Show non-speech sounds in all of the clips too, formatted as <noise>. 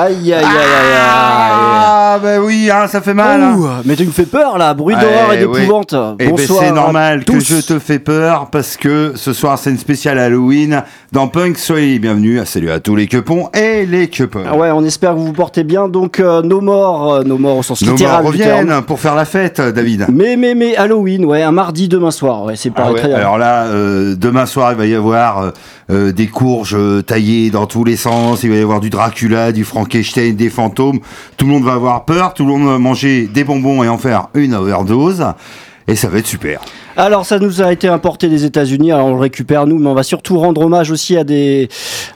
Aïe aïe aïe aïe aïe. Ah, bah oui, hein, ça fait mal. hein. Ouh, mais tu me fais peur là, bruit d'horreur et oui. d'épouvante. Eh ben, Bonsoir. c'est à normal que tous. je te fais peur parce que ce soir c'est une spéciale Halloween dans Punk. Soyez les bienvenus. Salut à tous les quepons et les quepons. Ah ouais, on espère que vous vous portez bien. Donc, euh, nos morts, euh, nos morts au sens Nos littéral morts du terme. reviennent pour faire la fête, David. Mais, mais, mais, Halloween, ouais, un mardi demain soir. Ouais, c'est Ah pas ouais, très alors là, euh, demain soir, il va y avoir euh, euh, des courges euh, taillées dans tous les sens. Il va y avoir du Dracula, du Frankenstein, des fantômes. Tout le monde va avoir peur. Tout le monde va manger des bonbons et en faire une overdose. Et ça va être super. Alors, ça nous a été importé des États-Unis. Alors, on le récupère nous, mais on va surtout rendre hommage aussi à des,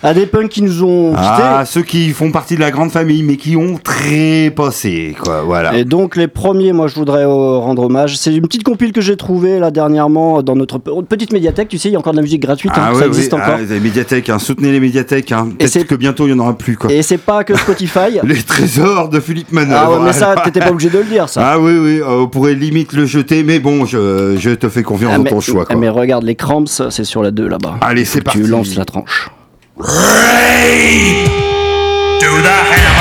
à des punks qui nous ont quittés. Ah, ceux qui font partie de la grande famille, mais qui ont trépassé, quoi. Voilà. Et donc les premiers, moi je voudrais euh, rendre hommage. C'est une petite compile que j'ai trouvée là dernièrement dans notre pe- petite médiathèque. Tu sais, il y a encore de la musique gratuite, hein, Ah ça existe oui. encore. Ah, les médiathèques, hein. soutenez les médiathèques. Hein. Peut-être que bientôt il n'y en aura plus, quoi. Et c'est pas que Spotify. <laughs> Les trésors de Philippe Manœuvre. ah ouais, mais ça, <laughs> t'étais pas obligé de le dire, ça. Ah oui, oui, euh, on pourrait limite le jeter, mais bon, je, je te fais confiance Ah, dans mais, ton choix. Quoi. mais regarde, les cramps, c'est sur la 2 là-bas. Allez, c'est Tu parti. lances la tranche. Do the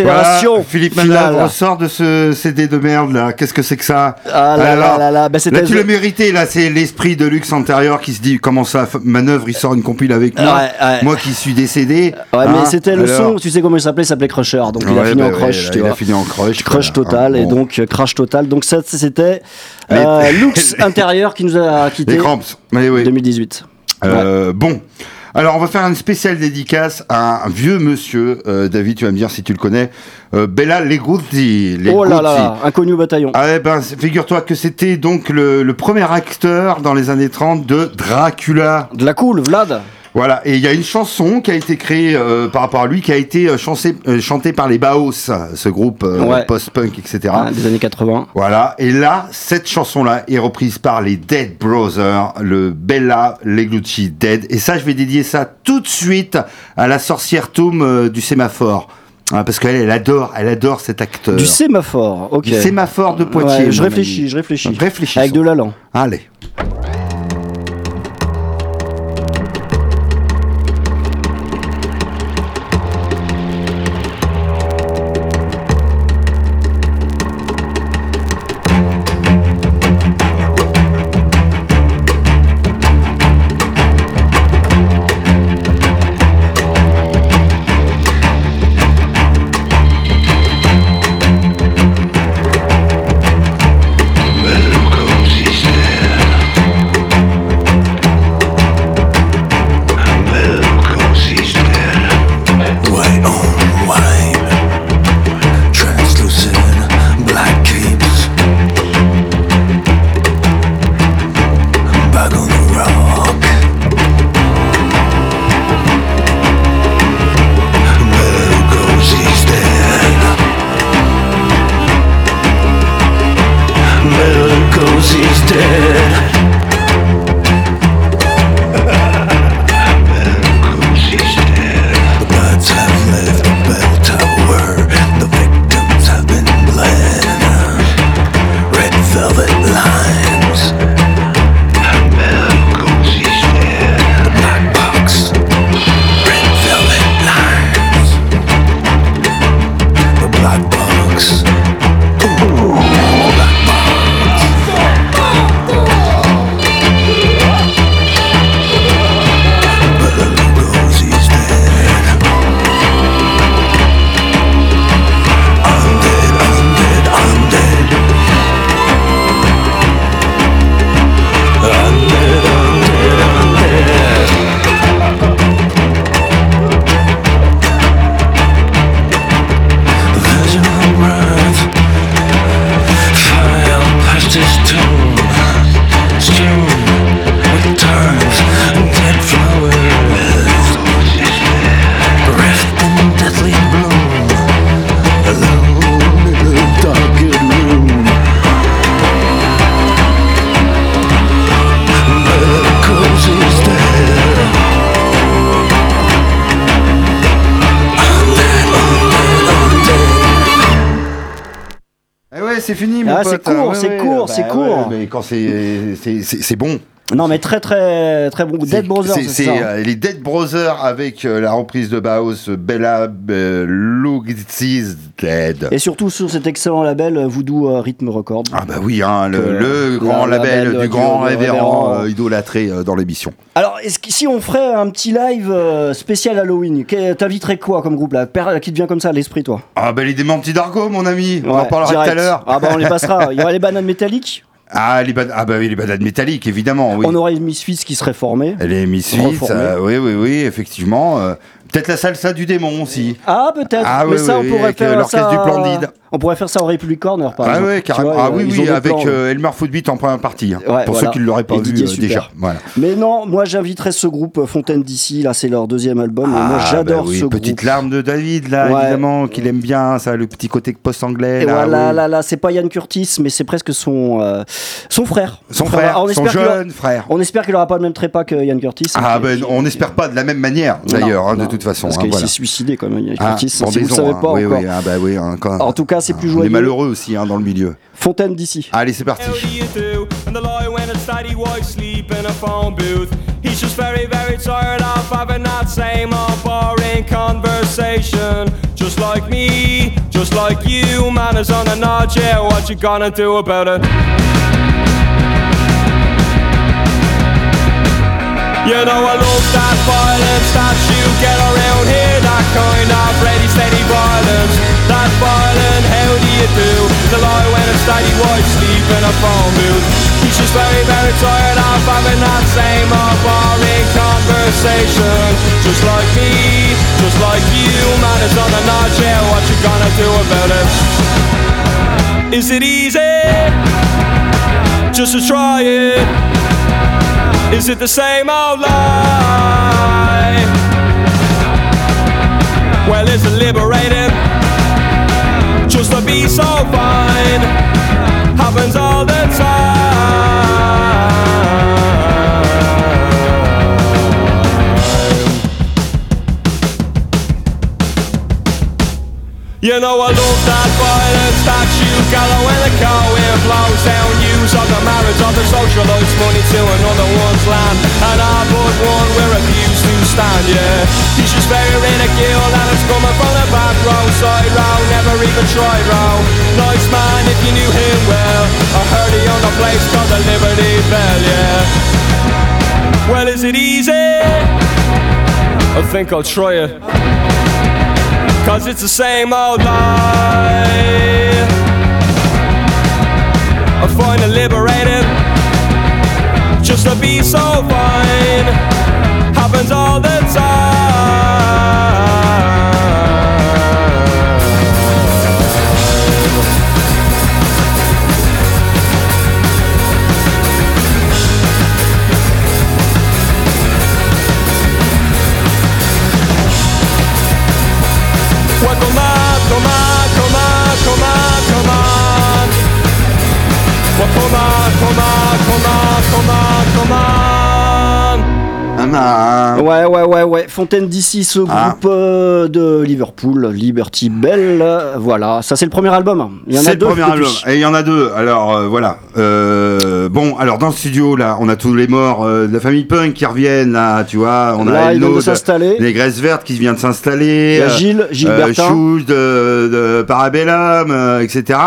Voilà, Philippe. Manœuvre sort de ce CD de merde là. Qu'est-ce que c'est que ça Ah là là là là, bah, c'était- là tu l'as mérité là. C'est l'esprit de luxe antérieur qui se dit comment ça Manœuvre il sort une compile avec moi. Ouais, ouais. Moi qui suis décédé. Ouais, mais hein, c'était le son, tu sais comment il s'appelait? Il s'appelait Crusher. Donc il a fini bah en ouais, crush, tu il vois. a fini en crush. Crush total, et donc euh, crash total. Donc ça, c'était euh, <laughs> Lux intérieur qui nous a quitté Les cramps. Oui, oui. 2018. Euh, Bon. Alors, on va faire une spéciale dédicace à un vieux monsieur. euh, David, tu vas me dire si tu le connais. Euh, Bella Leguzzi. Oh là là, inconnu au bataillon. Ah eh ben, figure-toi que c'était donc le, le premier acteur dans les années 30 de Dracula. De la cool, Vlad. Voilà, et il y a une chanson qui a été créée euh, par rapport à lui, qui a été euh, chancée- euh, chantée par les Baos, ce groupe euh, Ouais. post-punk, etc. Ah, des années 80. Voilà, et là, cette chanson-là est reprise par les Dead Brothers, le Bella Leglucci Dead. Et ça, je vais dédier ça tout de suite à la sorcière Toom du sémaphore. Hein, parce qu'elle, elle adore, elle adore cet acteur. Du sémaphore, ok. Du sémaphore de Poitiers. Ouais, je réfléchis, je réfléchis. Réfléchissons. Avec de l'allant. Allez. C'est fini, mon Ah, pote. c'est court, Ouais, c'est ouais, court, bah c'est ouais, court. mais quand c'est c'est- c'est c'est bon. Non, mais très très très bon. Dead Brothers, c'est- ça. euh, les Dead Brothers avec euh, la reprise de Bauhaus, Bella euh, Dead. Et surtout sur cet excellent label euh, Voodoo Rhythm Records. Ah bah oui, hein, le, grand la- label label du du- grand révérend idolâtré dans l'émission. Alors, est-ce que si on ferait un petit live spécial Halloween, t'inviterais quoi comme groupe là? Qui te vient comme ça à l'esprit, toi? Ah bah les démentis d'Argo, mon ami, on en parlera tout à l'heure. Ah bah on les passera. Il y aurait <laughs> les bananes métalliques? Ah, les, ah bah oui, les bananes métalliques, évidemment, oui. On aurait les Misfits qui seraient formés. Les Misfits, euh, oui, oui, oui, effectivement. euh, Peut-être la salsa du démon aussi. Ah peut-être. Ah mais oui, ça oui, on pourrait avec, euh, faire l'orchestre ça. du Splendide. On pourrait faire ça au Republic Corner par ah exemple. ouais, Tu carrément. vois, ah oui, ont oui, avec plans. euh, Elmer Footbeat en première partie. hein, Ouais, pour voilà. ceux qui ne l'auraient pas Et vu euh, déjà. Voilà. Mais non, moi j'inviterais ce groupe euh, Fontaine d'ici. Là, c'est leur deuxième album. et moi Ah, j'adore bah oui, ce Petite groupe. larme de David, là, Ouais. évidemment, qu'il aime bien, ça, le petit côté post-anglais. Là, voilà, oui. là, là, c'est pas Yann Curtis, mais c'est presque son, euh, son frère. Son frère, on son jeune frère. On espère qu'il aura pas le même trépas que Yann Curtis. Ah Et ben, on n'espère pas de la même manière, d'ailleurs, hein, de toute façon. Parce hein, qu'il s'est suicidé quand même, Yann Ah, Curtis. Si vous ne savez hein, pas encore. ah bah hein, En tout cas, c'est plus On est joyeux. malheureux aussi hein, dans le milieu. Fontaine d'ici. Allez, c'est parti. He's just very, very tired of having that same old boring conversation. Just like me, just like you, man is on a nod. What you gonna do about it? You know I love that violence that you get around here That kind of ready steady violence That violent, you do? The lie when it's steady white sleep in a phone booth He's just very very tired of having that same old boring conversation Just like me, just like you Man is on the notch, yeah What you gonna do about it? Is it easy? Just to try it is it the same old lie? Well, is it liberating? Be so fine happens all the time. You know I love that violence that you gallow when the car wind blows down Use of the marriage of the socialites money to another one's land. And I but one we refuse to stand, yeah. He's just very ridicule and it's coming from the back row. Side row, never even tried row Nice man if you knew him well. I heard he owned a place called the Liberty Bell, yeah. Well is it easy? I think I'll try it. Cause it's the same old lie I find it liberating Just to be so fine. Happens all the time Well, come on, come on, come on, come on, come on. Ah, ah. Ouais, ouais, ouais, ouais. Fontaine d'ici, ce Ah. groupe euh, de Liverpool, Liberty Bell. euh, Voilà, ça c'est le premier album. Il y en C'est a le deux. premier album. Et il y en a deux. Alors euh, voilà. Euh, bon, alors dans le studio là, on a tous les morts de la famille Punk qui reviennent là, tu vois. On Là, a viennent de les Graisses Vertes qui vient de s'installer. Il y a Gilles, Gilles. Chouche de, de Parabellum, etc.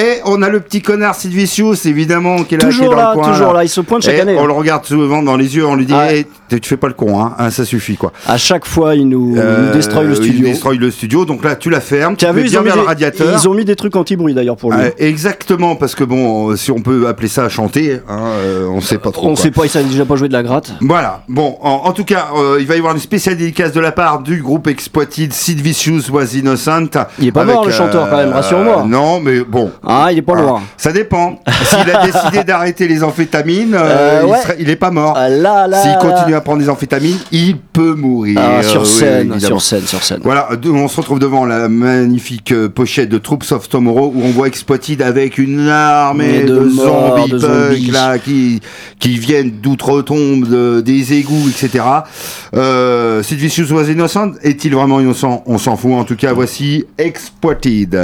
Et on a le petit connard Sid Vicious, évidemment, qui est là, qui est Toujours dans là, le coin, toujours là. là. Il se pointe chaque Et année. on hein. le regarde souvent dans les yeux, on lui dit Ouais. Hey, tu tu fais pas le con, hein, hein, ça suffit quoi. À chaque fois, il nous, Euh, destroy le studio. destroy le studio, donc là tu la fermes, Tu vu, ils bien vers le des, radiateur. ils ont mis des trucs anti-bruit d'ailleurs pour lui. Euh, exactement, parce que bon, euh, si on peut appeler ça chanter, hein, euh, on sait pas trop. On quoi. sait pas, il savait déjà pas jouer de la gratte. Voilà, bon, en, en tout cas, euh, il va y avoir une spéciale dédicace de la part du groupe Exploited, Sid Vicious was Innocent. Il est pas mort, le chanteur, quand même, rassure-moi. Non, mais bon. Ah, il est pas Ah, loin. Ça dépend. S'il a <laughs> décidé d'arrêter les amphétamines, il, serait- il est pas mort. Ah, là, là. S'il continue à prendre des amphétamines, il peut mourir. Ah, sur oui, scène, sur scène, sur scène. Voilà, on se retrouve devant la magnifique euh, pochette de Troops of Tomorrow où on voit Exploited avec une armée de zombies de punk zombies. là qui qui viennent d'outre-tombe, de- des égouts, etc. Euh, Sid Vicious was innocent. Est-il vraiment innocent? On s'en fout. En tout cas, voici. Exploited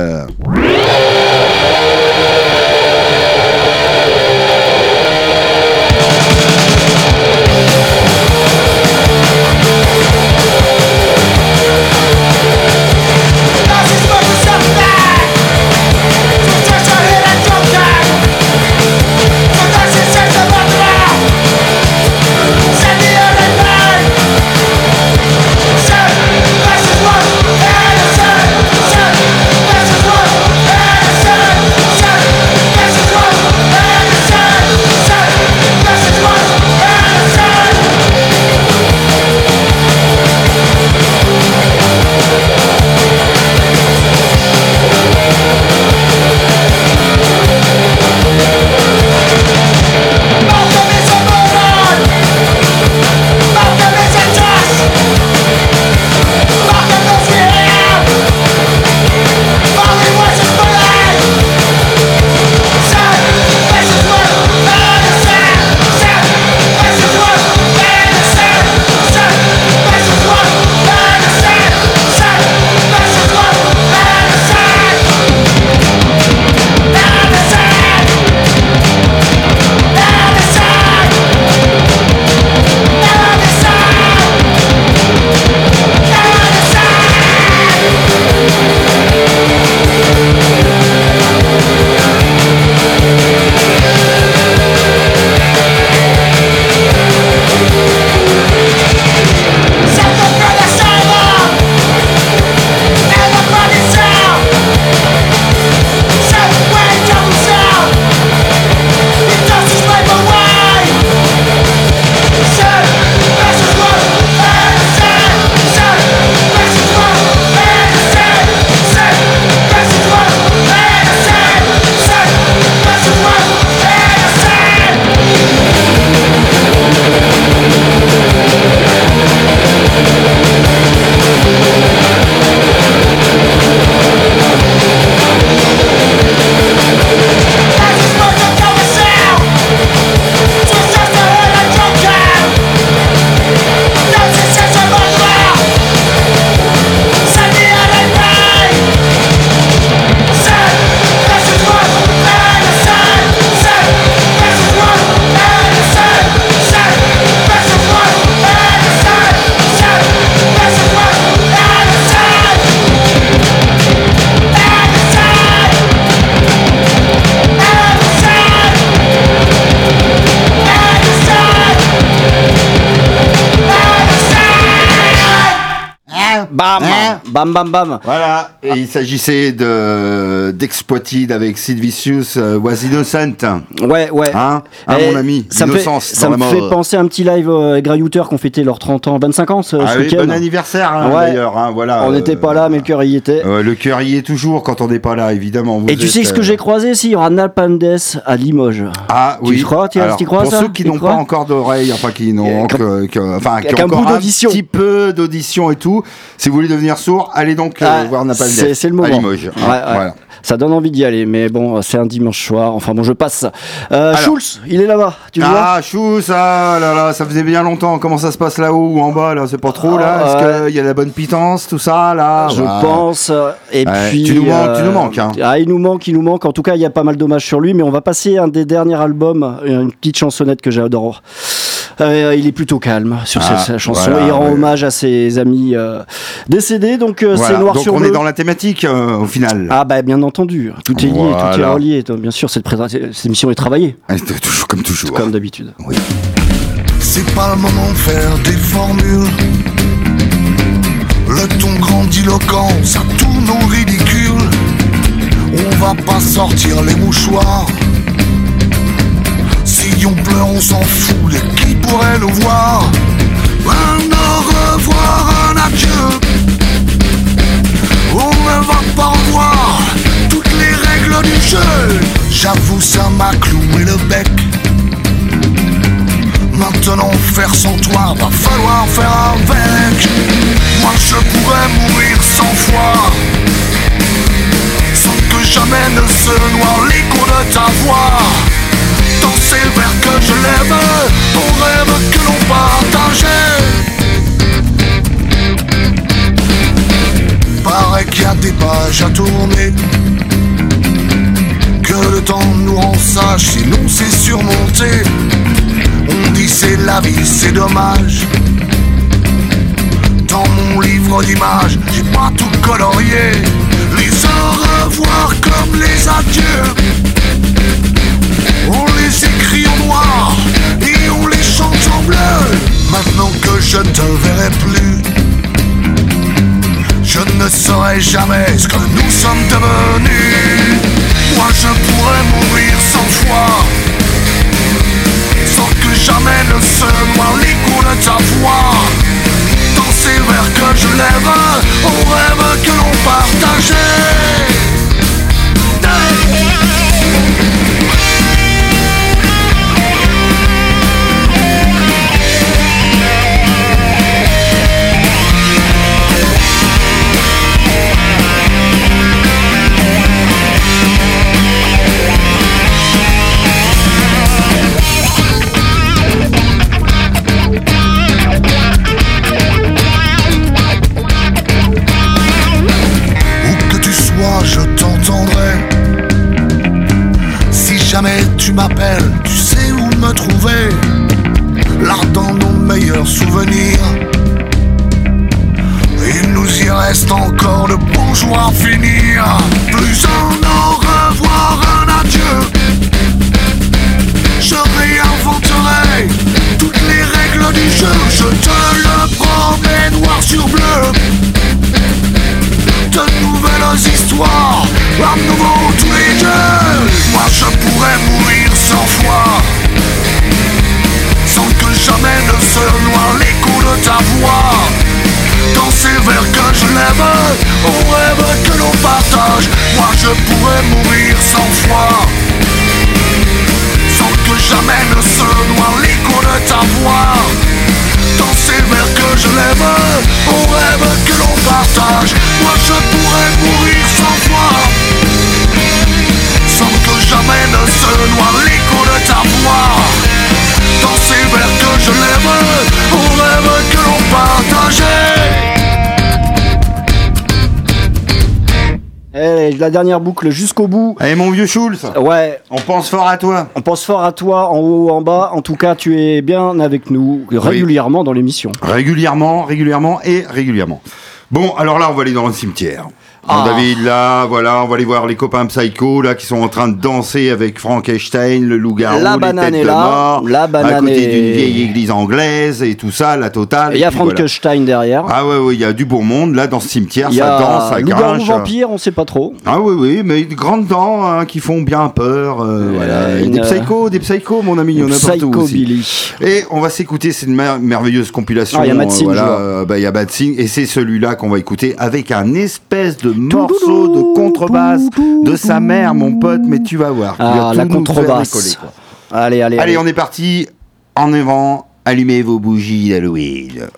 Bam bam bam. Voilà, et il s'agissait de d'Exploited avec Sid Vicious, euh, Was Innocent. Ouais, ouais. Hein, hein, mon ami, ça me fait, ça me fait penser à un petit live euh, Grayouter qui ont fêté leurs 30 ans, 25 ans ce, Ah ce oui, bon anniversaire hein, Ouais. d'ailleurs, hein, voilà. On euh, n'était pas là, mais le cœur y était. le cœur y est toujours quand on n'est pas là, évidemment. Vous Et tu sais ce que euh, j'ai croisé Si, il y aura Death à Limoges. Ah oui. crois, tu y- Alors, tu crois, Pour ça ceux qui n'ont crois pas encore d'oreilles, enfin qui n'ont enfin qui ont qu'un encore un petit peu d'audition et tout. Si vous voulez devenir sourd, allez donc Ah, voir c'est le à. Limoges. Ouais, ouais. Voilà. Ça donne envie d'y aller, mais bon, c'est un dimanche soir. Enfin bon, je passe. Euh, Alors. Schulz, il est là-bas. Tu le vois Ah, chou, ça, là, là, ça faisait bien longtemps. Comment ça se passe là-haut ou en bas, là? C'est pas trop, là? Ah, Est-ce qu'il y a la bonne pitance, tout ça, là? Je Ouais. pense. Et Ouais, puis. tu nous manques, tu nous manques, hein. Ah, il nous manque, il nous manque. En tout cas, il y a pas mal d'hommages sur lui, mais on va passer un des derniers albums, une petite chansonnette que j'adore. Euh, il est plutôt calme sur Ah, cette, chanson. voilà, il rend ouais. hommage à ses amis euh, décédés, donc euh, Voilà. c'est noir Donc sur on bleu. est dans la thématique euh, au final. Ah bah bien entendu, tout est lié, tout est Voilà. relié. Donc, Bien sûr, cette, émission est travaillée, Ah, toujours comme toujours. comme d'habitude. C'est pas le moment de faire des formules. Le ton grandiloquent, ça tourne au ridicule. On va pas sortir les mouchoirs. On pleure, on s'en fout, et qui pourrait nous voir Un au revoir, un adieu. On ne va pas revoir toutes les règles du jeu. J'avoue, ça m'a cloué le bec. Maintenant faire sans toi, va falloir faire avec Moi je pourrais mourir cent fois Sans que jamais ne se noie l'écho de ta voix Danser le verre que je lève Ton rêve que l'on partageait Paraît qu'il y a des pages à tourner Que le temps nous rend sages Sinon c'est surmonté on dit c'est la vie, c'est dommage. Dans mon livre d'images, j'ai pas tout colorié. Les au revoir comme les adieux. On les écrit en noir et on les chante en bleu. Maintenant que je ne te verrai plus, je ne saurai jamais ce que nous sommes devenus. Moi je pourrais mourir cent fois sans que jamais ne se noie l'écho de ta voix Dans ces vers que je lève Au rêve que l'on partageait sais où me trouver. L'ardent nos meilleurs souvenirs. Il nous y reste encore de bons jours à finir. Plus un au revoir, un adieu. Je réinventerai toutes les règles du jeu. Je te le promets noir sur bleu de nouvelles histoires, à nouveau tous les deux. Moi je pourrais mourir sans que jamais ne se noie l'écho de ta voix. Dans ces vers que je lève, au rêve que l'on partage, moi je pourrais mourir cent fois, sans que jamais ne se noie l'écho de ta voix. Dans ces vers que je lève, au rêve que l'on partage, moi je pourrais mourir cent fois, se noie l'écho de ta voix. Dans ces vers que je lève, au rêve que l'on partageait. Eh, la dernière boucle jusqu'au bout. Allez, mon vieux Schulz, Ouais, on pense fort à toi. on pense fort à toi, en haut, en bas. En tout cas, tu es bien avec nous régulièrement dans l'émission. Régulièrement, régulièrement et régulièrement. Bon, alors là, on va aller dans le cimetière. Ah. David, là, voilà, on va aller voir les copains Psycho, là, qui sont en train de danser avec Frankenstein, le loup-garou, La les banane têtes est de là, mort, la à banane côté est- d'une vieille église anglaise et tout ça, la totale. Il y a voilà. Frankenstein derrière. Ah ouais, ouais, il y a du beau monde, là, dans ce cimetière, Il y ça danse, a ça grinche. vampire, on sait pas trop. Ah oui, oui, mais de grandes dents hein, qui font bien peur. euh, voilà. Et une, des euh, psychos, des psychos, mon ami, il y en a partout aussi. Billy. Et on va s'écouter cette mer- merveilleuse compilation. Ah, il y a Mad euh, voilà, euh, bah, a et c'est celui-là qu'on va écouter avec un espèce de morceau de contrebasse de sa mère, mon pote, mais tu vas voir. Ah, tout la décoller, contrebasse. quoi. Allez, allez, Allez, on est parti en avant. Allumez vos bougies d'Halloween.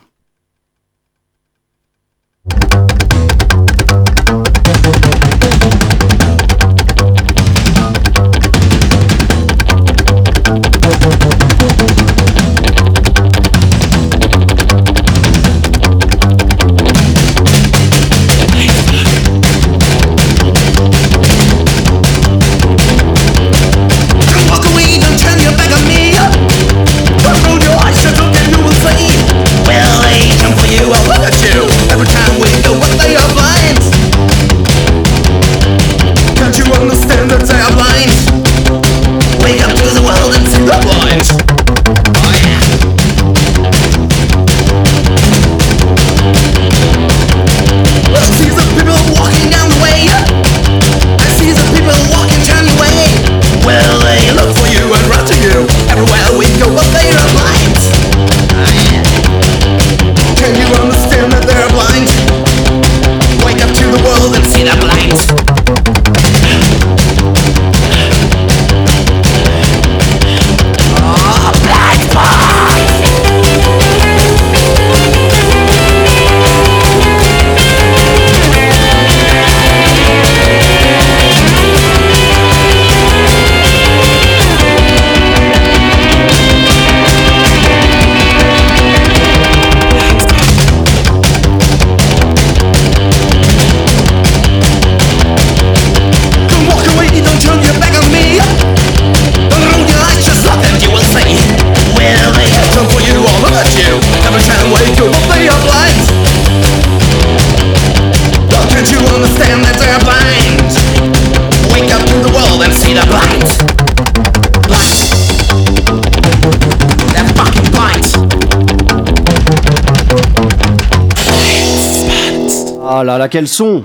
Là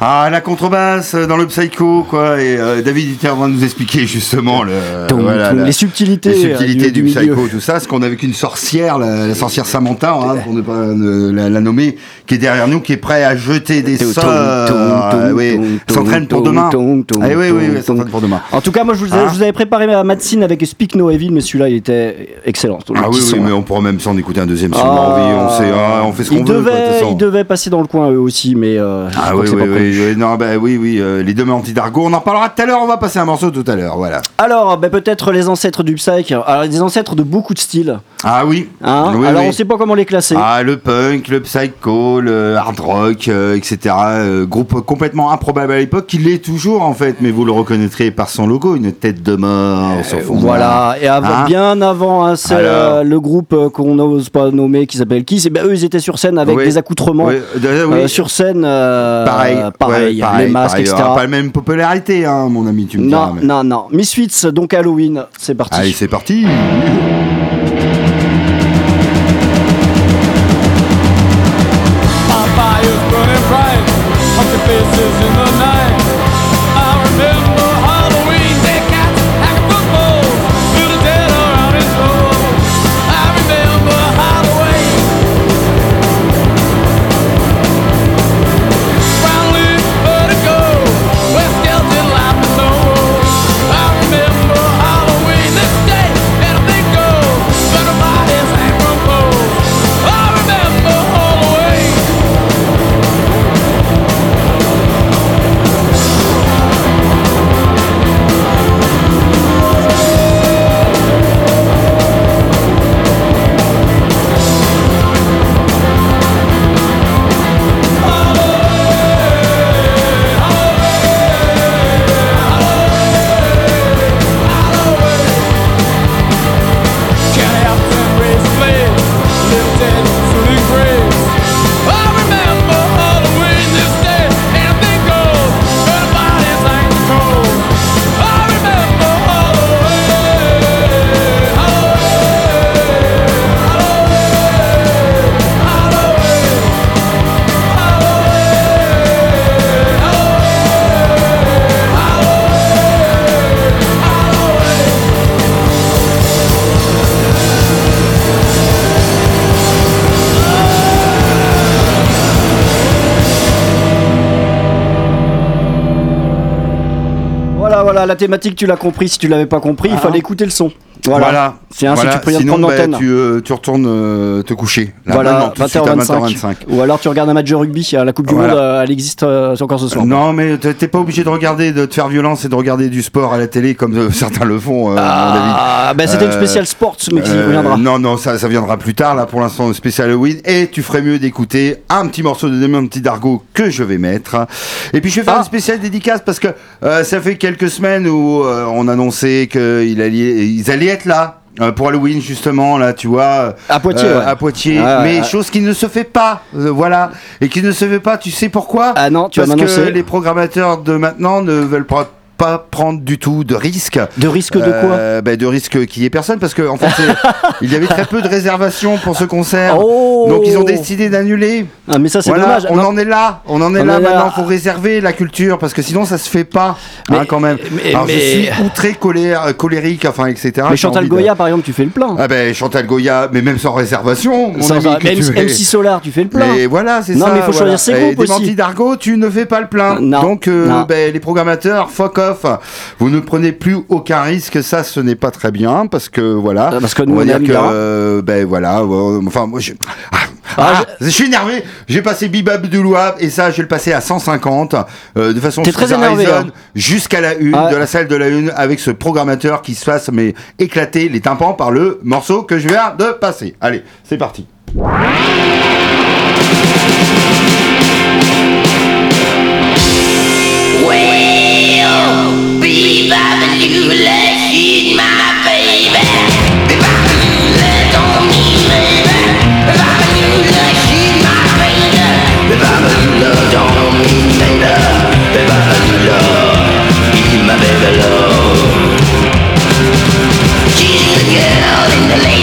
Ah, la contrebasse euh, dans le psycho, quoi. Et euh, David était en train de nous expliquer justement le, Tom, voilà, tom, la- les subtilités, les subtilités euh, du, psycho, tout ça. Ce qu'on a avec une sorcière, la, la sorcière Samantha, hein, pour ne pas la, la nommer, qui est derrière nous, qui est prêt à jeter des sorts. oui, tom, s'entraîne pour demain. Ah, oui, oui, tom, s'entraîne pour demain. En tout cas, moi, je vous, Hein je vous avais préparé ma Madsen avec Speak No Evil, mais celui-là, il était excellent. Le Ah oui, oui, mais là. on pourra même s'en écouter un deuxième si on a Ah. envie. On, sait, ah, on fait ce qu'on veut. ils devaient passer dans le coin eux aussi, mais euh, Ah oui, oui, non, bah oui, oui, euh, les deux anti-dargo, on en parlera tout à l'heure, on va passer un morceau tout à l'heure, voilà. Alors, ben, peut-être les ancêtres du psych. Alors, des ancêtres de beaucoup de styles. Ah oui. Hein Oui, Alors, oui. on sait pas comment les classer. Ah, le punk, le psycho, le hard rock, euh, etc. euh, groupe complètement improbable à l'époque, qui l'est toujours en fait, mais vous le reconnaîtrez par son logo, une tête de mort sur fond noir. Voilà, et avant, Hein bien avant hein, c'est, Alors euh, le groupe euh, qu'on n'ose pas nommer qui s'appelle Kiss, et ben, eux ils étaient sur scène avec Oui. des accoutrements. Euh. Euh, sur scène, euh, pareil, pareil, pareil, les masques, pareil. etc. Alors, pas la même popularité, hein, mon ami, tu me diras. Non, mais- non, non. Misfits, donc Halloween, c'est parti. Allez, c'est parti. Voilà, la thématique, tu l'as compris. Si tu l'avais pas compris, il Ah. fallait écouter le son. Voilà. Voilà. Tiens, Voilà. si tu Sinon, prendre bah, tu, euh, tu retournes euh, te coucher. Là, Voilà, maintenant, tout de suite à 20h25. 20h25. Ou alors tu regardes un match de rugby, la Coupe du Voilà. Monde, euh, elle existe euh, encore ce soir. Non, mais t'es pas obligé de regarder, de te faire violence et de regarder du sport à la télé comme euh, <laughs> certains le font, euh. Ah, bah c'était une Euh, spéciale sports, mais qui Euh, reviendra. Non, non, ça, ça viendra plus tard. Là, pour l'instant, spécial Halloween. Et tu ferais mieux d'écouter un petit morceau de Demain, un petit d'argot que je vais mettre. Et puis, je vais faire Ah. une spéciale dédicace parce que euh, ça fait quelques semaines où euh, on annonçait qu'ils allaient, là. euh, pour Halloween justement là tu vois. À Poitiers, euh, ouais. à Poitiers. Mais chose qui ne se fait pas euh, voilà. Et qui ne se fait pas tu sais pourquoi? Ah non, tu vas parce que les programmateurs de maintenant ne veulent pas pas prendre du tout de risques De risque de quoi euh, ben, De risque qu'il y ait personne, parce qu'en en fait, <laughs> il y avait très peu de réservations pour ce concert. Oh Donc ils ont décidé d'annuler. Ah, mais ça c'est Voilà, dommage. on Non, en est là, on en est On là est maintenant. Faut réserver la culture parce que sinon ça se fait pas, hein, Mais- quand même. mais- Alors je suis outré colère, colérique, enfin etc. mais Chantal de- Goya par exemple, tu fais le plein. Ah ben Chantal Goya, mais même sans réservation, mon Sans- ami, que même tu. MC Solar, tu fais le plein. Mais voilà, c'est Non, ça. mais faut voilà. choisir ses groupes aussi. d'argot, tu ne fais pas le plein. Non, Donc, euh, non. ben, les programmateurs, fuck off. Vous ne prenez plus aucun risque. Ça, ce n'est pas très bien parce que voilà. Ah, parce que nous, on dire que, euh, ben voilà. euh, enfin, moi, je. Ah, Ah, je... suis énervé. J'ai passé Bibab de Louab et ça, je vais le passer à 150 euh, de façon très énervé, hein. jusqu'à la une Ah. de la salle de la une avec ce programmateur qui se fasse mais éclater les tympans par le morceau que je viens de passer. Allez, c'est parti. She's my baby love. She's the girl in the lady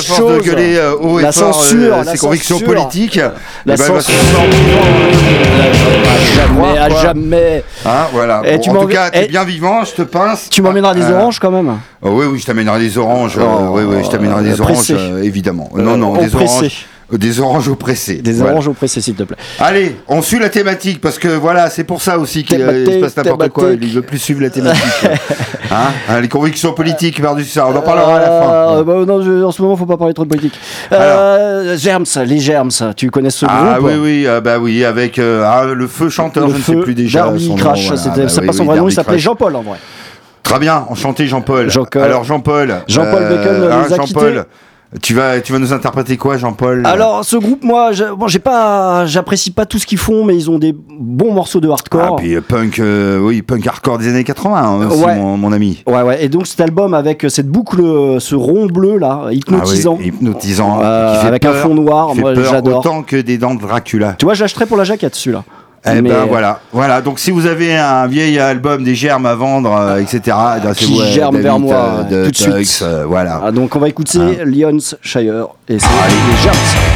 force de gueuler euh, haut et La fort censure, euh, la ses convictions censure. politiques, La eh ben, censure. Jamais, à jamais. Hein, voilà. Eh, Bon, tu en tout cas, t'es eh, bien vivant, je te pince. Tu m'emmèneras des Euh, oranges quand même oh, oui, oui, je t'amènerai des oranges. Oh, oui, oui, je t'amènerai des oranges, évidemment. non, non, des oranges. Euh, Des oranges au pressé. Des Voilà. oranges au pressé, s'il te plaît. Allez, on suit la thématique parce que voilà, c'est pour ça aussi qu'il euh, il se passe n'importe quoi. Il veut plus suivre la thématique. hein Hein, les convictions politiques par-dessus ça, on en parlera à la fin. Euh, bah, non, je- en ce moment, faut pas parler trop de politique. Euh, Germs, les Germs, tu connais ce Ah groupe oui, oui, euh, bah oui, avec euh, ah, le feu chanteur, Le je ne feu, sais plus déjà. Darby son nom, Crash, voilà. c'était Bah c'est oui, pas son oui, vrai nom, il s'appelait. Jean-Paul en vrai. Très bien, enchanté Jean-Paul. Jean-Paul. Alors Jean-Paul. Jean-Paul Bacon nous a Jean-Paul. Tu vas, tu vas nous interpréter quoi, Jean-Paul Alors ce groupe, moi, j'ai pas, j'apprécie pas tout ce qu'ils font, mais ils ont des bons morceaux de Ah, hardcore. puis euh, punk, euh, oui, punk hardcore des années 80 hein, aussi, Ouais. mon, mon ami. Ouais, ouais. Et donc cet album avec cette boucle, euh, ce rond bleu là, hypnotisant. Ah oui, hypnotisant. Euh, qui fait avec un fond noir, moi, j'adore. Autant que des dents de Dracula. Tu vois, j'achèterais pour la jaquette celui-là. Eh Mais- ben voilà, voilà. Donc si vous avez un vieil album des germes à vendre, euh, etc. adressez-vous à germe David, vers moi, euh, de tout de suite. Euh, voilà. Ah, donc on va écouter Ah. Lyons Shire et c'est Allez. les Germs.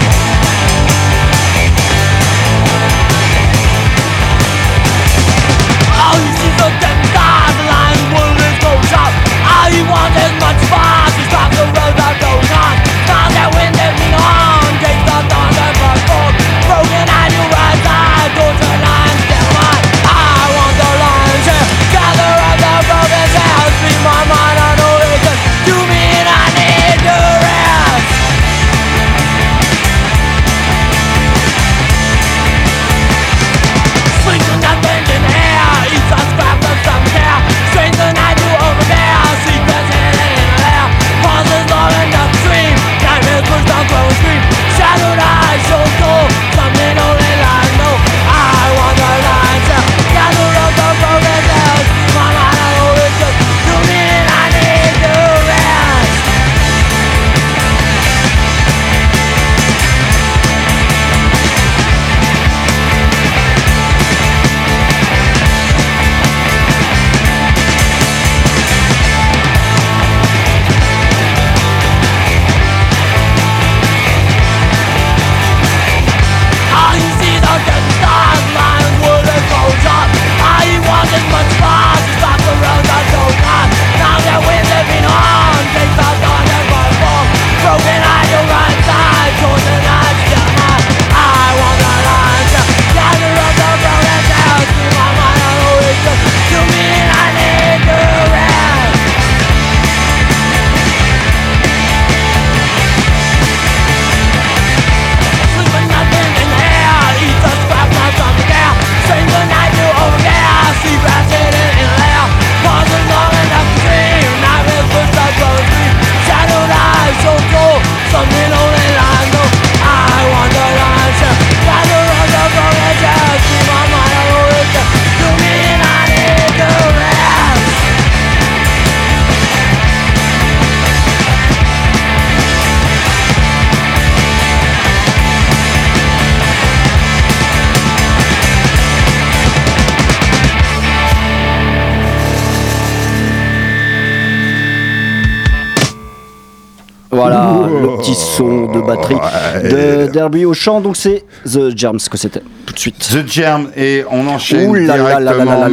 batterie ouais. de Derby au chant. Donc c'est The Germs que c'était tout de suite. The Germ et on enchaîne directement.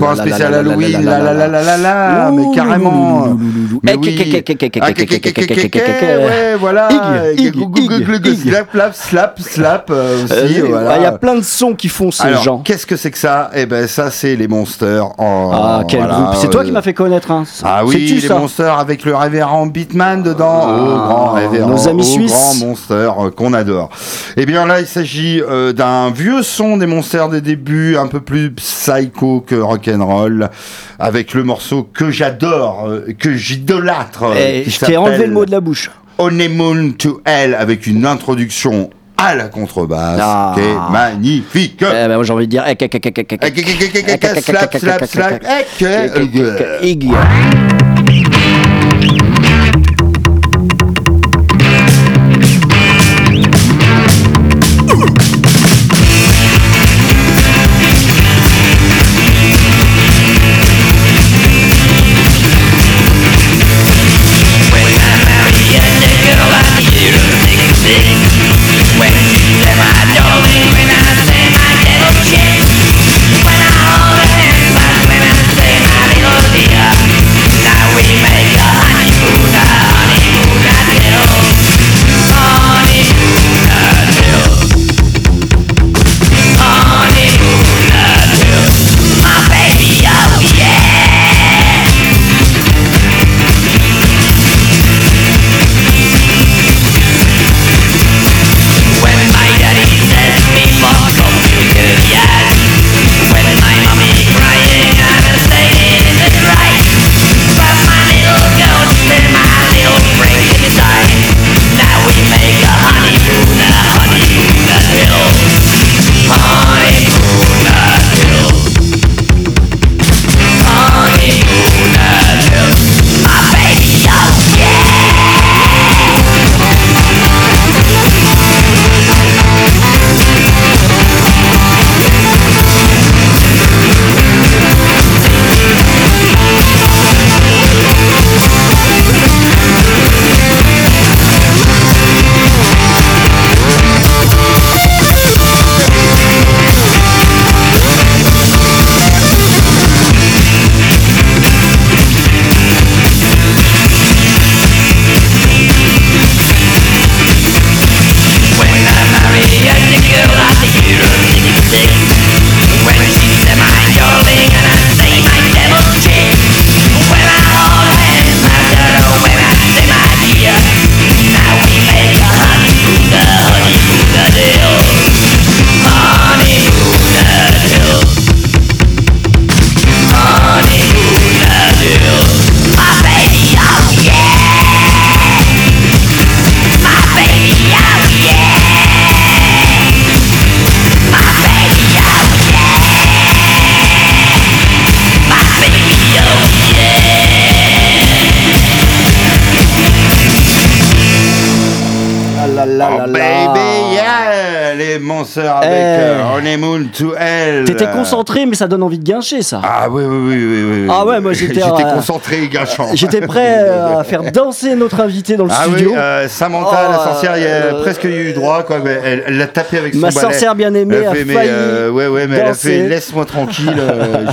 Pas un spécial Halloween, la la la la la la, mais carrément. Mais oui. Ouais, voilà. Slap, slap, slap, slap aussi. Il y a plein de sons qui font ces gens. Qu'est-ce que c'est que ça Eh ben ça c'est les Monsters. Ah quel groupe. C'est toi qui m'as fait connaître. Ah oui, les Monsters avec le révérend Beatman dedans. Ah, oh, grand révérend. nos amis oh, suisses. grand Monster euh, qu'on adore. Eh bien là, il s'agit euh, d'un vieux son des Monsters des débuts, un peu plus psycho que rock'n'roll, avec le morceau que j'adore, euh, que j'idolâtre. euh, Eh, Je t'ai enlevé le mot de la bouche. Honeymoon to Hell avec une introduction à la contrebasse Ah. qui est magnifique. Eh ben, moi j'ai envie de dire. eh, que- que- concentré, mais ça donne envie de guincher ça. Ah oui, oui, oui, oui. oui. Ah ouais, moi, j'étais, <laughs> J'étais concentré et gâchant. <laughs> J'étais prêt <laughs> euh, à faire danser notre invité dans le Ah oui, studio. euh, Samantha, Oh, la sorcière, il y a euh, presque eu droit, quoi. Elle l'a tapé avec son Ma balai. sorcière bien aimée Elle a fait, mais, failli euh, ouais, ouais, mais elle a fait laisse-moi tranquille,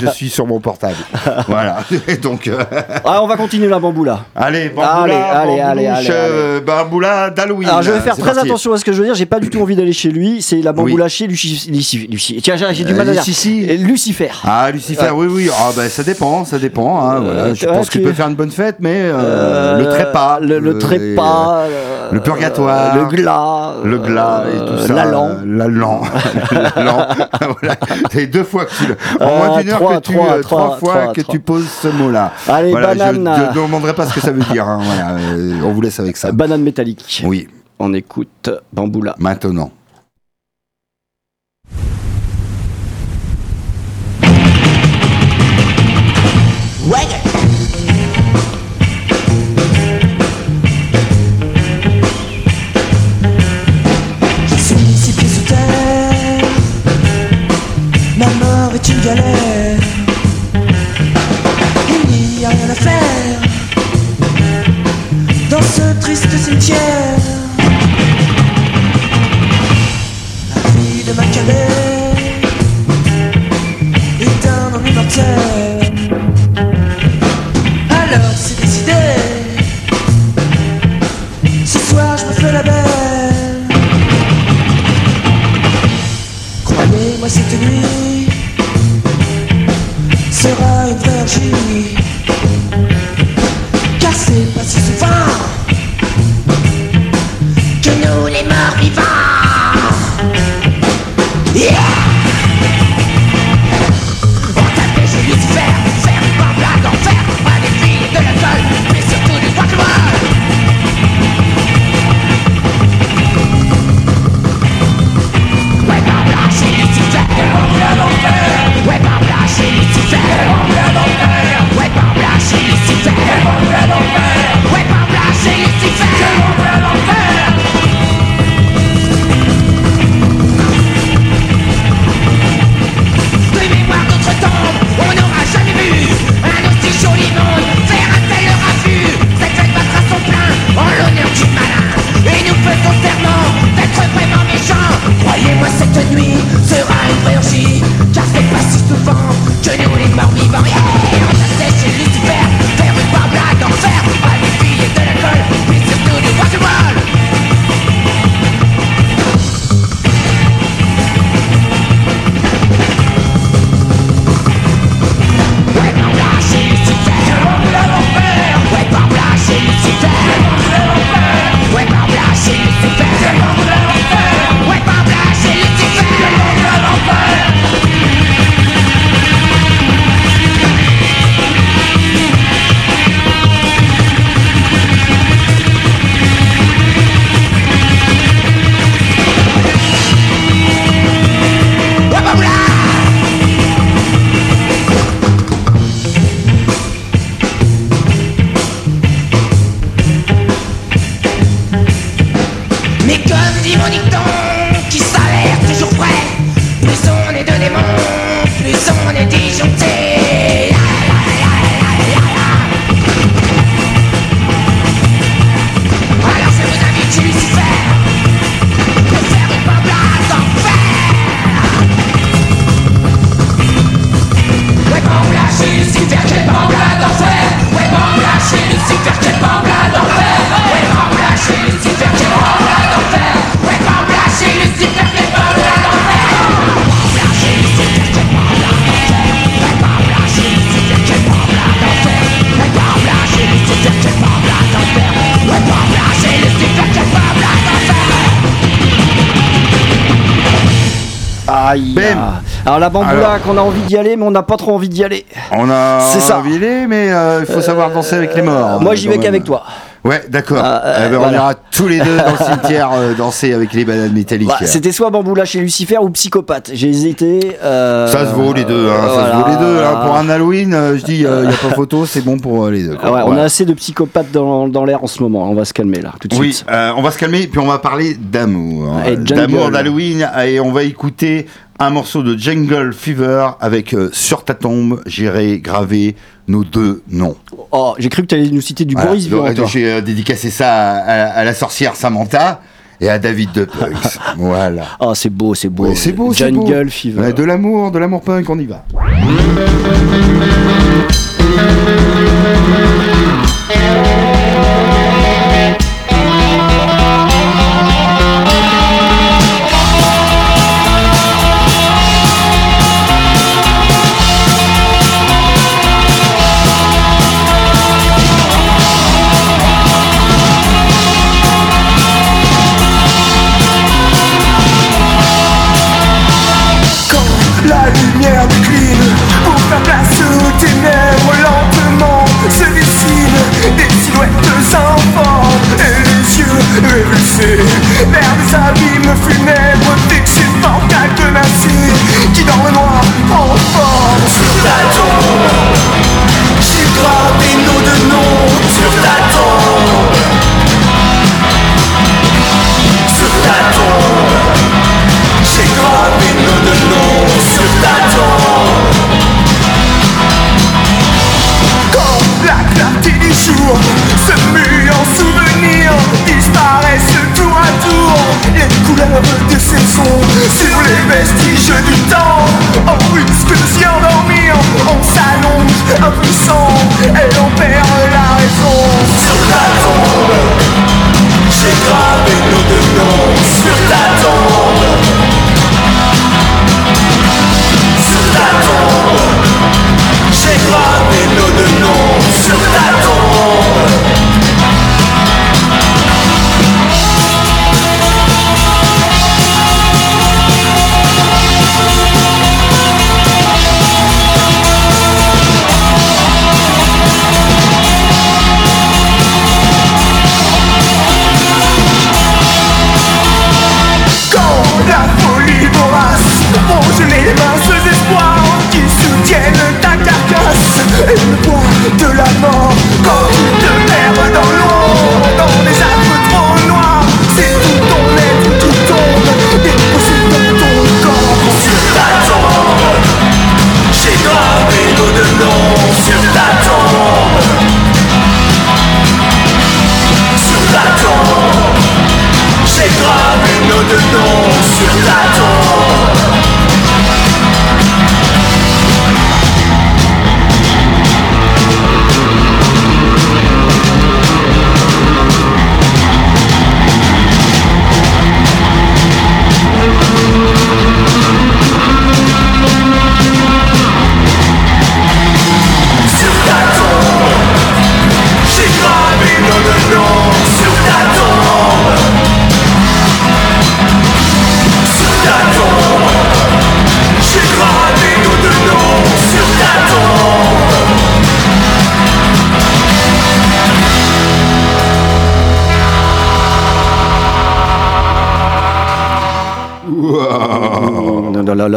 je suis sur mon portable. voilà. Et donc, Ah, on va continuer la bamboula. allez, bamboula, Allez, allez, allez, bamboula d'Halloween. Alors je vais faire très parti. attention à ce que je veux dire. J'ai pas du tout envie d'aller chez lui. C'est la bamboula chez. Lucifer. Tiens, j'ai du mal à dire. Et Lucifer. Ah, Lucifer, oui, oui. Ah, ben, ça dépend, ça dépend. hein, voilà. Je pense tu- peux faire une bonne fête, mais euh, Euh, le trépas. Le, le euh, trépas. euh, le purgatoire, Le glas. Le glas et tout euh, ça. L'allant. L'allant. L'allant. voilà. C'est deux fois que tu. En moins d'une heure que tu... trois, euh, fois que tu poses ce mot-là. Allez, banane. Je ne demanderai pas ce que ça veut dire. hein, euh, on vous laisse avec ça. Banane métallique. Oui, On écoute Bamboula. maintenant. De ma calais est un ennui mortel. Cette nuit sera une vraie orgie. Car c'est pas si souvent que nous les morts vivants. Alors la bamboula qu'on a envie d'y aller, mais on n'a pas trop envie d'y aller. On a C'est ça. envie d'y aller, mais euh, il faut savoir danser avec les morts. Moi hein, j'y vais qu'avec toi. Ouais, d'accord. Ah, euh, Eh ben, On ira tous les deux dans le <laughs> cimetière euh, danser avec les bananes métalliques. Bah, C'était soit bamboula chez Lucifer ou psychopathe. J'ai hésité. euh, Ça se vaut les deux, hein, ça se vaut les deux. hein. Pour un Halloween, euh, je dis, il n'y a pas photo, c'est bon pour euh, les deux. quoi. Ouais, on a assez de psychopathes dans, dans l'air en ce moment. On va se calmer là, tout de Oui, suite. euh, on va se calmer, puis on va parler d'amour. D'amour d'Halloween, et on va écouter un morceau de Jungle Fever avec euh, Sur ta tombe, j'irai graver nos deux noms. Oh, j'ai cru que tu allais nous citer du Voilà. Boris toi. J'ai euh, dédicacé ça à, à- à la sorcière Samantha et à David de Punks. <laughs> voilà. Oh, c'est beau, c'est beau. Ouais, c'est beau. Jungle Fever. Ouais, de l'amour, de l'amour punk, on y va.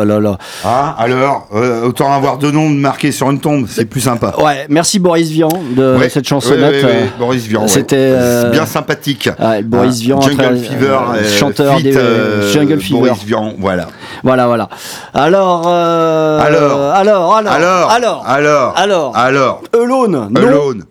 Là, là, là, là. Ah, alors, euh, autant avoir deux noms marqués sur une tombe, c'est plus sympa. Ouais, merci Boris Vian de Ouais, cette chansonnette. ouais, ouais, euh, Boris Vian. C'était euh, bien sympathique. Boris Ah, Vian, Jungle Fever, chanteur feat, des Jungle Fever. Boris Vian, voilà. Voilà, voilà. Alors, Alors. alors, alors, Alors, alors, alors, alors, alors, Alone, non. Alone,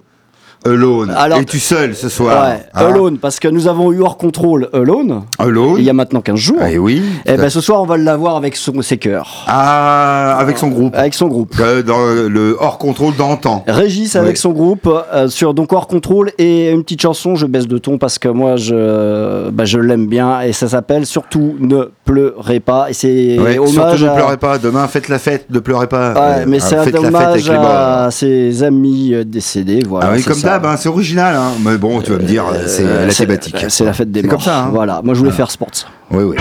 Alone. Alors- Es-tu seul ce soir Ouais, hein Alone, parce que nous avons eu hors contrôle Alone, Alone. il y a maintenant 15 jours. Eh oui. Et ben ce soir, on va l'avoir avec son, ses chœurs, Ah, avec son groupe. avec son groupe. Euh, dans le hors contrôle d'antan. Régis avec Oui. son groupe euh, sur donc hors contrôle et une petite chanson je baisse de ton parce que moi je bah, je l'aime bien et ça s'appelle surtout ne pleurez pas et c'est Ouais, hommage surtout ne pleurez pas. Demain, faites la fête. Ne pleurez pas. Ouais, Euh, mais ah, c'est un hommage à ses amis euh, décédés voilà Ah oui, comme d'hab, hein, c'est original. Hein. Mais bon, tu vas me dire, Euh, c'est la thématique. c'est la fête des C'est morts comme ça. hein. voilà moi je voulais faire sports Oui, oui.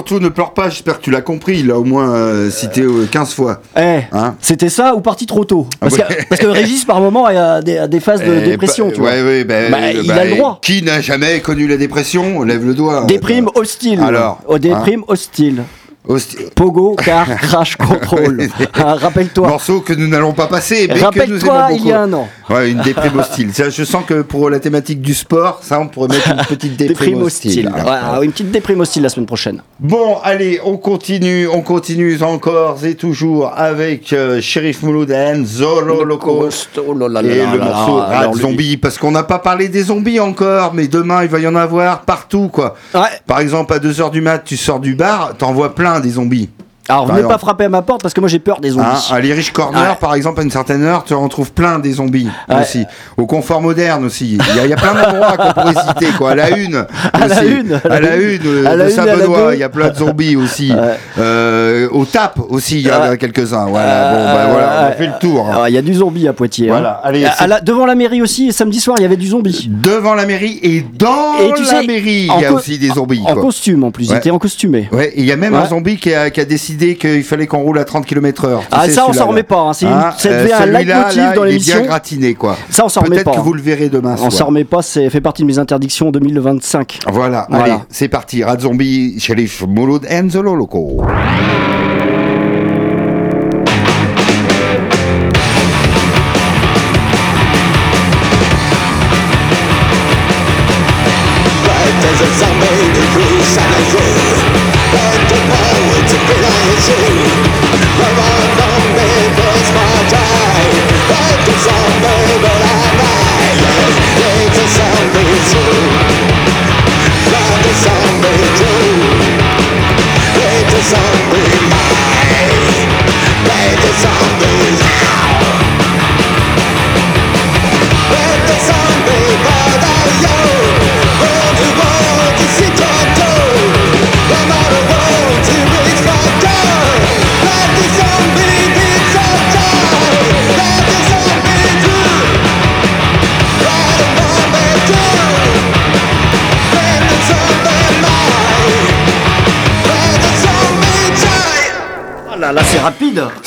Surtout ne pleure pas, j'espère que tu l'as compris, il a au moins euh, cité euh, 15 fois. Eh, Hein c'était ça ou parti trop tôt parce, Ah que, parce que Régis, par moment, a des, a des phases de Eh, dépression, bah, tu vois. ouais, ouais, bah, Bah, euh, il bah, a le droit. Qui n'a jamais connu la dépression? Lève le doigt. Déprime hostile. Alors, Oh, déprime hostile. Pogo, car crash control. <laughs> Hein, Rappelle-toi. Morceau que nous n'allons pas passer, mais que nous il y a un an. Ouais, une déprime hostile. Ça, je sens que pour la thématique du sport, ça, on pourrait mettre une petite déprime, Déprime hostile. hostile. Ouais, une petite déprime hostile la semaine prochaine. Bon, allez, on continue, on continue encore et toujours avec euh, Sheriff Mouloud and Zolo Loco. Oh là là là Et là le morceau lui- Zombie, parce qu'on n'a pas parlé des zombies encore, mais demain il va y en avoir partout, quoi. Ouais. Par exemple, à 2h du mat, tu sors du bar, t'en vois plein des zombies. Alors, venez pas frapper à ma porte parce que moi j'ai peur des zombies. Hein, à l'Irish Corner, par exemple, à une certaine heure, tu en trouves plein des zombies aussi. Au confort moderne aussi. Il y a, il y a plein d'endroits qu'on pourrait citer, quoi. À la une. <laughs> À la une, À la une, à la de Saint-Benoît, il y a plein de zombies aussi. Ouais. Euh, au TAP aussi, il y en a Ouais. quelques-uns. Voilà, bon, bah, voilà, on a fait le tour. hein. Il y a du zombie à Poitiers. hein. Voilà, allez, À c'est- la- devant la mairie aussi, samedi soir, il y avait du zombie. Devant la mairie et dans Et tu la sais, mairie, il y a aussi des zombies. En quoi. costume en plus, ils Ouais. étaient en costumé. Ouais, il y a même un zombie qui a, qui a décidé qu'il fallait qu'on roule à 30 km/h. Ah, sais, ça, on s'en remet pas, hein. C'est Hein, euh, un leitmotiv dans il l'émission. bien gratiné, quoi. Ça, on s'en remet Peut-être pas. que hein. vous le verrez demain On s'en remet pas, c'est fait partie de mes interdictions 2025. Voilà, allez, c'est parti. Rat Zombie, Sheriff Mouloud and the Loco.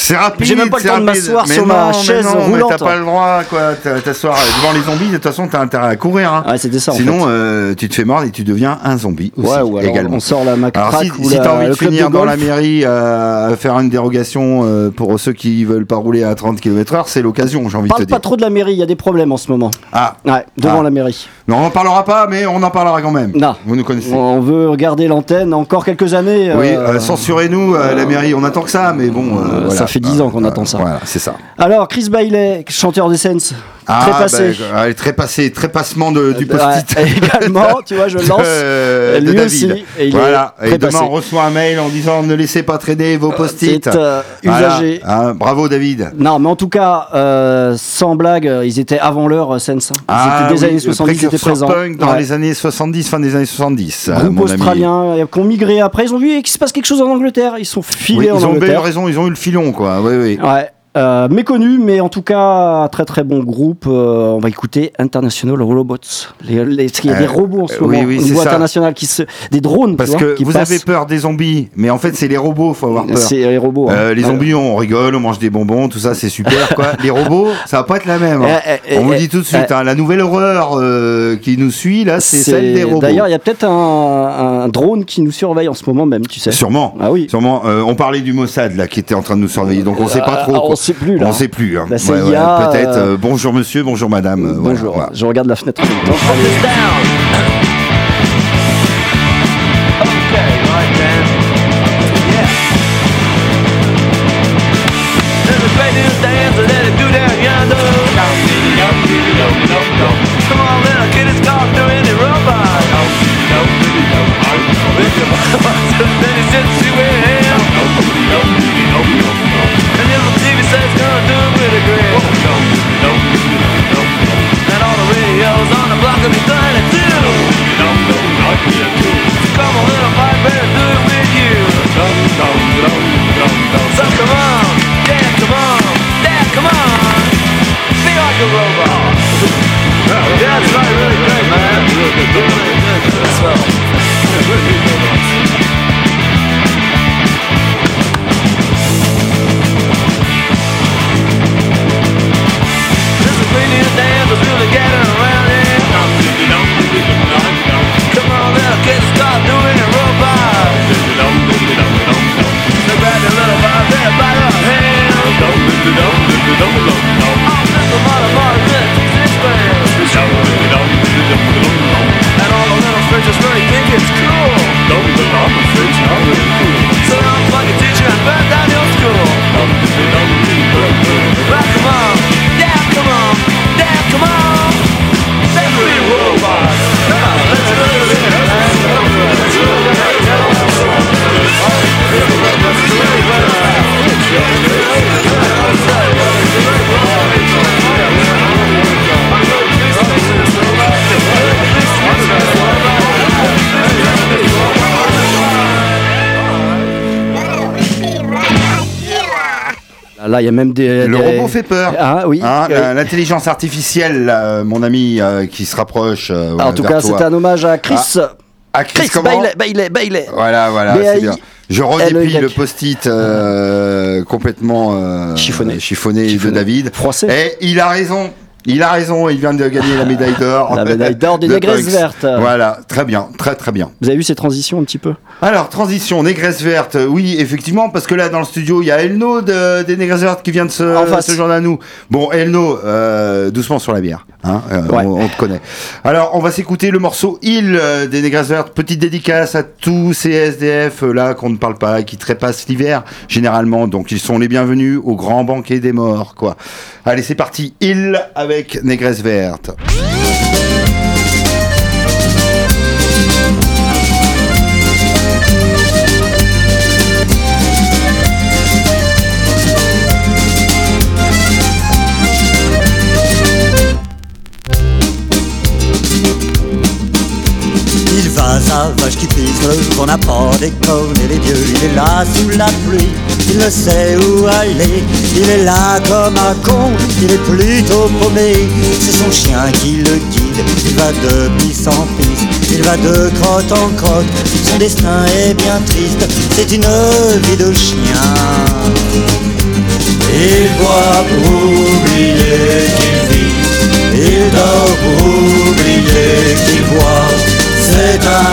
C'est rapide. J'ai même pas le temps de rapide. m'asseoir Mais sur ma non, mais chaise non, mais roulante. T'as pas le droit, quoi. T'as- T'asseoir devant les zombies. De toute façon, t'as intérêt à courir. Hein. Ouais, c'était ça, en Sinon, euh, tu te fais mordre et tu deviens un zombie aussi. Ouais, ou alors également. on sort la Alors macraque si, ou si t'as envie de finir de dans la mairie euh, à faire une dérogation euh, pour ceux qui veulent pas rouler à 30 km/h, c'est l'occasion, j'ai envie de te Parle dire. pas trop de la mairie, il y a des problèmes en ce moment. Ah, Ouais, devant Ah. la mairie. mais on n'en parlera pas, mais on en parlera quand même. Non. Vous nous connaissez. On veut regarder l'antenne encore quelques années. Oui, euh, euh, censurez-nous euh, la mairie, on attend que ça, mais bon. ça fait 10 ans qu'on Euh, attend ça. Voilà, c'est ça. Alors, Chris Bailey, chanteur de Sense, très passé. bah, allez, très passé, très passement de, du Ouais, post-it. <laughs> également, tu vois, je lance. Euh, de Lui David. aussi, et il voilà. Et demain, on reçoit un mail en disant ne laissez pas traîner vos post-it. C'est euh, Voilà. Hein, bravo, David. Non, mais en tout cas, euh, sans blague, euh, ils étaient avant l'heure, euh, Sense. Ils étaient des oui, années 70, ils étaient présents. punk dans Ouais. les années 70, fin des années 70. euh, Groupe mon australien, euh, qui ont migré après, ils ont vu qu'il se passe quelque chose en Angleterre, ils sont filés Oui, en ils ont eu Angleterre. raison, ils ont eu le filon, quoi. Oui, oui. Ouais. Euh, méconnu, mais en tout cas, très très bon groupe. Euh, on va écouter International Robots. Les, les- il y a des Euh, robots en ce oui, moment, oui, au c'est niveau ça. international, qui se, des drones, Parce vois, que qui vous passent. avez peur des zombies, mais en fait, c'est les robots, faut avoir peur. C'est les robots. hein. Euh, les zombies, on rigole, on mange des bonbons, tout ça, c'est super, quoi. <laughs> les robots, ça va pas être la même. hein. Eh, eh, on vous eh, dit tout de suite, eh. hein, la nouvelle horreur euh, qui nous suit, là, c'est celle des robots. D'ailleurs, il y a peut-être un, un drone qui nous surveille en ce moment même, tu sais. Sûrement. Ah oui. Sûrement. Euh, on parlait du Mossad là qui était en train de nous surveiller, donc on sait pas Ah, trop. Sait plus, là. On sait plus. hein. La CIA, Peut-être. euh, euh, bonjour monsieur, bonjour madame. euh, Bonjour, voilà. je regarde la fenêtre. en même temps. Allez. There's a great <laughs> on the block will be done at two. Come on, little Mike, better do it with you. So come on, yeah, come on, yeah, come on. Be like a robot. Yeah, that's right, really great, man. Really good, there by the hand. Là, il y a même des. Le des- robot fait peur. Ah oui. Hein, Oui. la- L'intelligence artificielle, mon ami euh, qui se rapproche. euh, Ah, en tout cas, c'était un hommage à Chris. Ah, Chris, Chris Bailey, Bailey, Bailey. Voilà, voilà, c'est bien. Je redéplie le post-it euh, complètement euh, Chiffonné. chiffonné de. David. Froissé. Et il a raison. Il a raison, il vient de gagner la médaille d'or. La médaille d'or des de négresses vertes. Voilà, très bien, très très bien. Vous avez vu ces transitions un petit peu? Alors, transition, négresse verte, oui, effectivement, parce que là, dans le studio, il y a Elno de- des négresses vertes qui vient de se, En face. se joindre à nous. Bon, Elno, euh, doucement sur la bière, hein, euh, Ouais. on, on te connaît. Alors, on va s'écouter le morceau Il euh, des négresses vertes. Petite dédicace à tous ces SDF euh, là qu'on ne parle pas, qui trépassent l'hiver, généralement. Donc, ils sont les bienvenus au grand banquet des morts, quoi. Allez, c'est parti. Il avec négresse verte. Sa qui pisse le qu'on n'a pas décorné les dieux Il est là sous la pluie, il ne sait où aller. Il est là comme un con, il est plutôt paumé. C'est son chien qui le guide, il va de pisse en piste Il va de crotte en crotte, son destin est bien triste C'est une vie de chien. Il boit pour oublier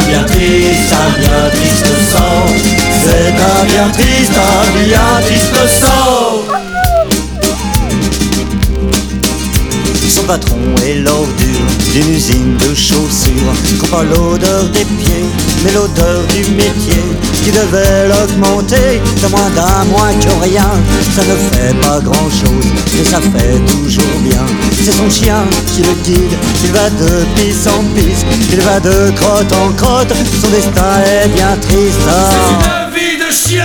un bien triste, un bien triste sort C'est un bien triste, un bien triste sort Son patron est l'ordure d'une usine de chaussures Qu'on pas l'odeur des pieds, mais l'odeur du métier Qui devait l'augmenter. De moins d'un moins que rien Ça ne fait pas grand chose, mais ça fait toujours bien. C'est son chien qui le guide, il va de pisse en pisse Il va de crotte en crotte, son destin est bien triste. Une vie de chien.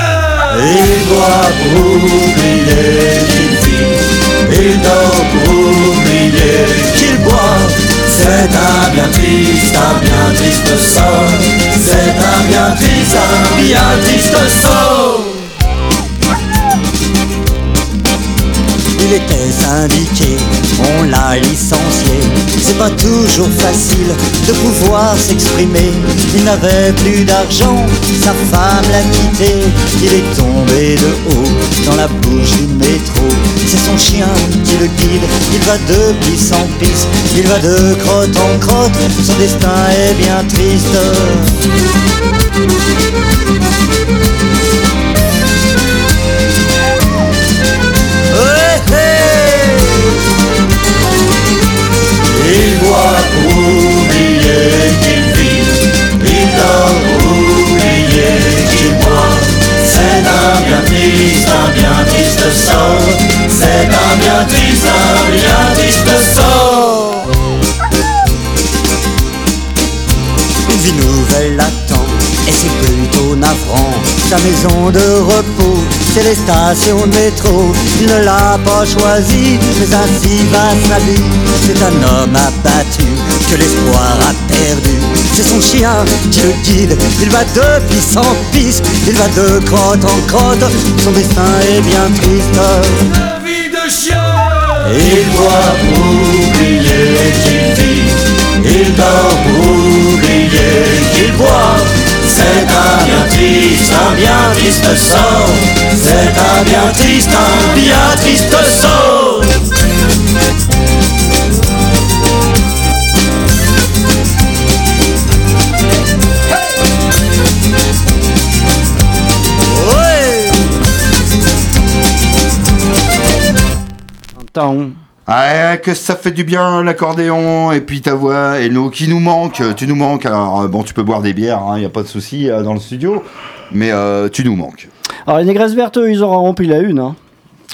Il doit pour oublier qu'il vit, il dort pour oublier qu'il boit. C'est un bien triste, un bien triste sort. C'est un bien triste, un bien triste sort. Il était syndiqué, on l'a licencié. C'est pas toujours facile de pouvoir s'exprimer. Il n'avait plus d'argent, sa femme l'a quitté. Il est tombé de haut dans la bouche du métro. C'est son chien qui le guide, il va de pisse en pisse, il va de crotte en crotte. Son destin est bien triste. Pour oublier qu'il vit Il pour oublier qu'il boit C'est un bien triste, un bien triste sort C'est un bien triste, un bien triste Une vie nouvelle attend et c'est plutôt navrant. Sa maison de repos, c'est les stations de métro. Il ne l'a pas choisi, mais ainsi va sa vie. C'est un homme abattu, que l'espoir a perdu. C'est son chien qui le guide, il va de pisse en pisse Il va de crotte en crotte, son destin est bien triste. La vie de chien. Il doit oublier qu'il vit, il dort triste sort. C'est un bien triste, un bien triste sort. Ouais. Attends. Ah, que ça fait du bien l'accordéon et puis ta voix et nous qui nous manque, tu nous manques. Alors euh, bon, tu peux boire des bières, il y a pas de souci euh, dans le studio, mais euh, tu nous manques. Alors les négresses vertes, ils auront rempli la une. Hein.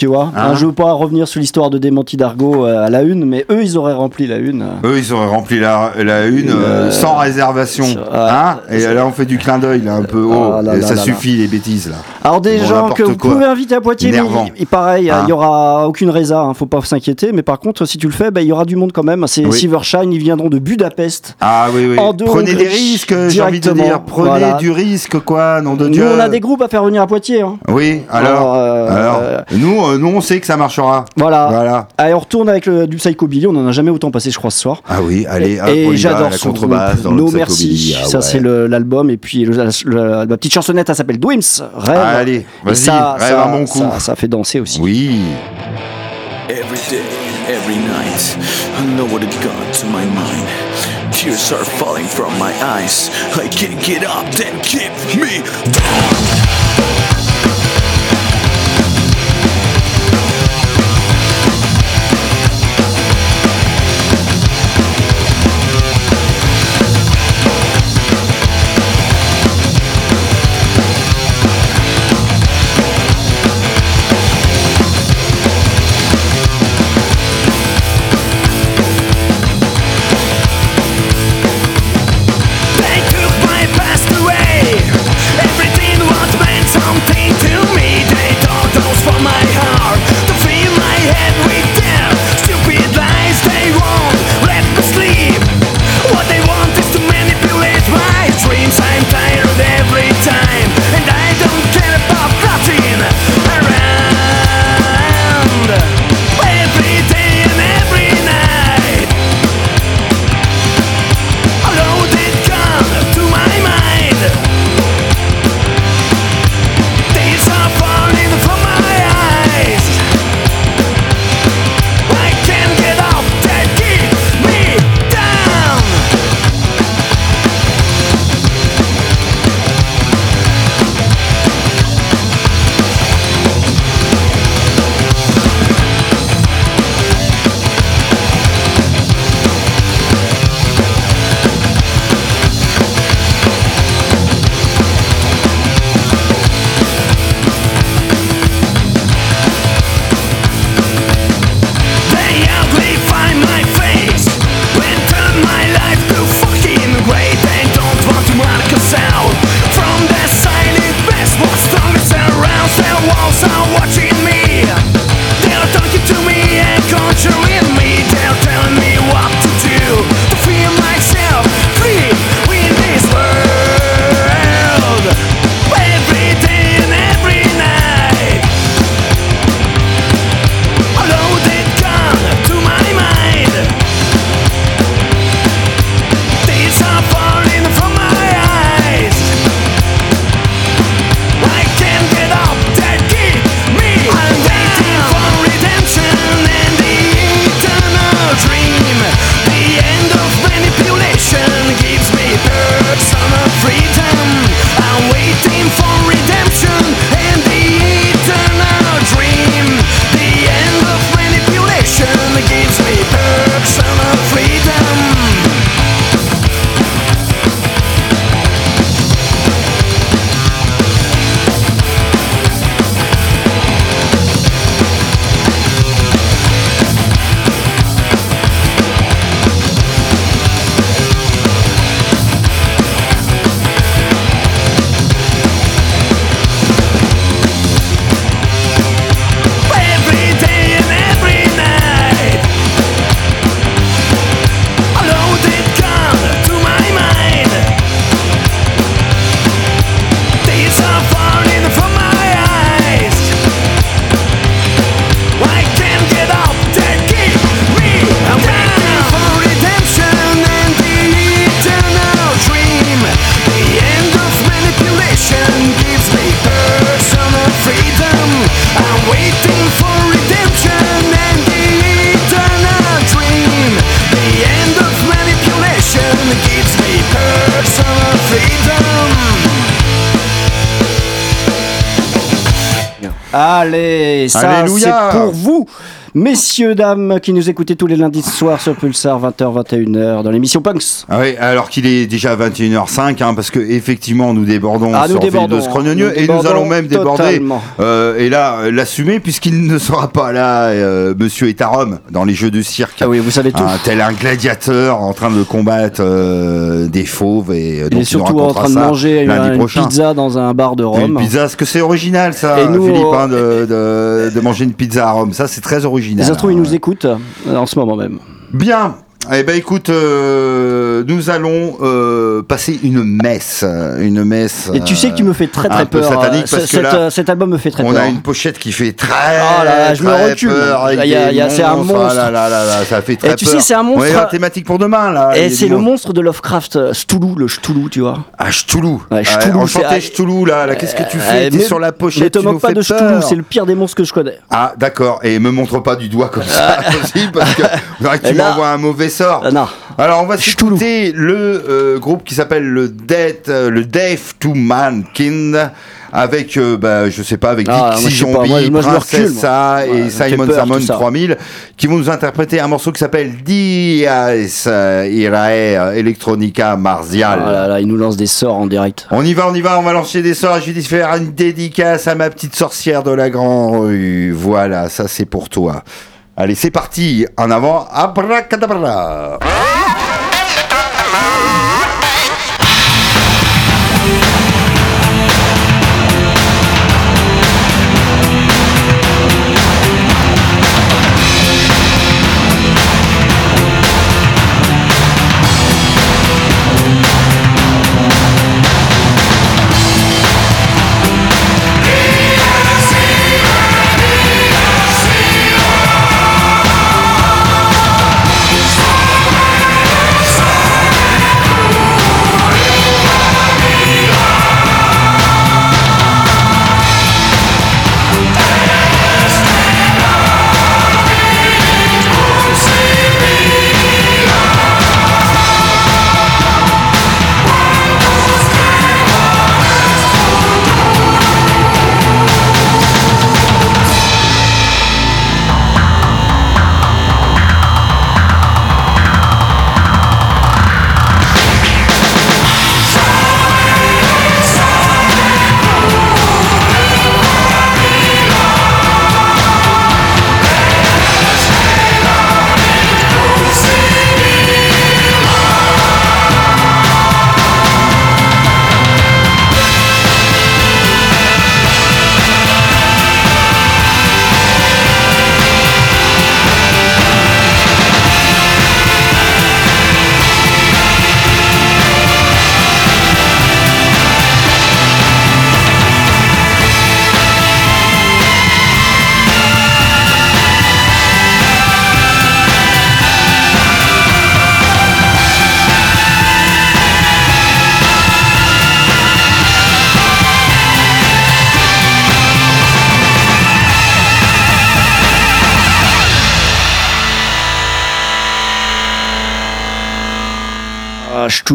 Tu vois Hein Hein, Je veux pas revenir sur l'histoire de démenti d'Argo euh, à la une, mais eux, ils auraient rempli la une. euh. Eux, ils auraient rempli la, la une euh, Euh, sans réservation, ça- hein Et là, on fait du clin d'œil là un peu. Oh, Ah là là ça suffit les bêtises là. Alors des Bon, gens que vous quoi. pouvez inviter à Poitiers, mais Énervant. il- il- pareil, il Hein. y aura aucune résa, hein, faut pas s'inquiéter. Mais par contre, si tu le fais, bah, il y aura du monde quand même. C'est Oui. Silvershine, ils viendront de Budapest. Ah oui oui. En Prenez des risques, j'ai envie de dire. Prenez Voilà. du risque quoi, nom de Nous, Dieu. on a des groupes à faire venir à Poitiers. hein. Oui, alors, Alors, euh, alors, euh, nous, euh, nous, on sait que ça marchera. Voilà. Voilà. Allez, on retourne avec le, du Psychobilly. On en a jamais autant passé, je crois, ce soir. Ah oui, allez, hop, et va, j'adore la son contrebasse groupe. dans le No. Merci. Ah ça, ouais. c'est le- l'album. Et puis le- la, la- la petite chansonnette, elle s'appelle Dreams. Rêve. Ah, allez, Et vas-y, ça, rêve ça, un bon coup. Ça, ça fait danser aussi. Oui. Every day, every night, I know what it got to my mind. Tears are falling from my eyes. I can't get up, then keep me down. Allez, ça c'est pour vous. Messieurs, dames, qui nous écoutez tous les lundis soirs sur Pulsar, 20h, 21h, dans l'émission Punks. Ah oui, alors qu'il est déjà 21h05, hein, parce que effectivement nous débordons Ah, nous sur débordons, Chronogneux, nous et nous allons même déborder, euh, et là, euh, l'assumer, puisqu'il ne sera pas là, euh, monsieur Etarom, dans les jeux de cirque. Ah oui, vous savez tout. Un tel un gladiateur en train de combattre euh, des fauves, et euh, Il donc est surtout en train de manger une, une prochain. pizza dans un bar de Une Rome. pizza, est-ce que c'est original ça, Et nous, Philippe, hein, de, de- de manger une pizza à Rome? Ça, c'est très original. Ça se trouve, il hein. nous écoute euh, en ce moment même. Bien. Eh ben écoute, euh, nous allons euh, passer une messe, une messe. Et tu sais que tu me fais très très peu peur. satanique euh, parce ce- que cet, là, euh, cet album me fait très On peur. a une pochette qui fait très, Oh là là, je me très recule. c'est un monstre. Ah là là là là, ça fait très Et tu peur. sais, c'est un monstre- Ouais, la thématique pour demain là. Et c'est le monstre de Lovecraft, euh, Cthulhu, le Cthulhu, tu vois. Ah, Cthulhu. Ouais, Cthulhu, enchanté Cthulhu là. là, Qu'est-ce que tu Euh, fais? T'es sur la pochette. Ne te moque pas de Cthulhu, c'est le pire des monstres que je connais. Ah d'accord, et me montre pas du doigt comme ça <laughs> <laughs> parce que on tu m'envoies un mauvais sort. Ah, non. Alors on va s'écouter le euh, groupe qui s'appelle le Death, euh, le Death to Mankind avec euh, bah, je sais pas avec Ah, Dixie. Zombie. Ouais, et ça fait Simon peur, Samon tout ça. 3000 qui vont nous interpréter un morceau qui s'appelle euh, Irae Electronica Martial. Ah là là, il nous lance des sorts en direct. On y va, on y va, on va lancer des sorts. Je vais faire une dédicace à ma petite sorcière de la grande rue. Voilà, ça c'est pour toi. Allez, c'est parti. En avant, abracadabra.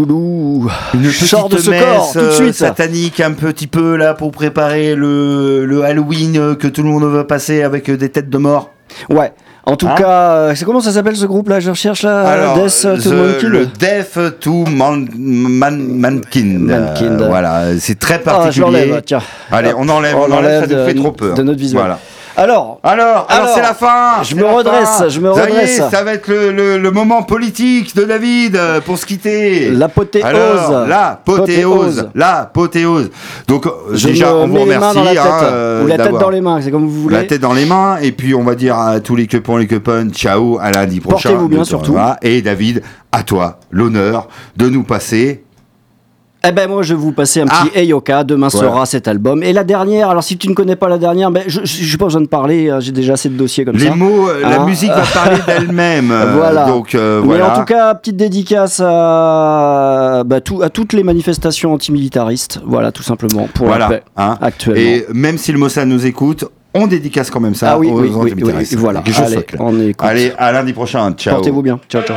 Cthulhu. Une Je sors de ce corps messe, tout de euh, suite. satanique un petit peu là pour préparer le, le Halloween euh, que tout le monde veut passer avec euh, des têtes de mort. Ouais. En tout Hein cas, euh, c'est comment ça s'appelle ce groupe là Je recherche là. Alors, Death to the- Mankind. le Death to Man, Man- Mankind. Euh, voilà, c'est très Ah, je particulier. l'enlève, tiens. Allez, on enlève, on, enlève, ça nous fait trop peur. de notre visuel. Voilà. Alors, Alors, alors, Alors, c'est la fin. je me redresse, fin. je me Ça y est, redresse. ça va être le, le- le moment politique de David euh, pour se quitter. L'apothéose. L'apothéose, Apothéose. l'apothéose. Donc euh, je déjà, on vous remercie. la tête. hein, euh, Ou la tête dans les mains, c'est comme vous voulez. La tête dans les mains, et puis on va dire à tous les copains, les copains, ciao, à lundi prochain. Portez-vous bien, surtout. Et David, à toi l'honneur de nous passer. Eh ben moi je vais vous passer un Ah. petit Eyoka, demain Voilà. sera cet album. Et la dernière, alors si tu ne connais pas la dernière, ben, je n'ai pas besoin de parler, hein, j'ai déjà assez de dossiers comme Les ça. mots, euh, la Hein musique va parler <laughs> d'elle-même. euh, Voilà. Donc euh, Mais voilà. en tout cas, petite dédicace à, bah, tout- à toutes les manifestations antimilitaristes, voilà tout simplement, pour voilà. la paix hein. actuellement. Et même si le Mossad nous écoute, on dédicace quand même ça ah oui, aux oui, oui, oui, voilà. Allez, on écoute. Allez, à lundi prochain. Ciao. Portez-vous bien. Ciao, ciao.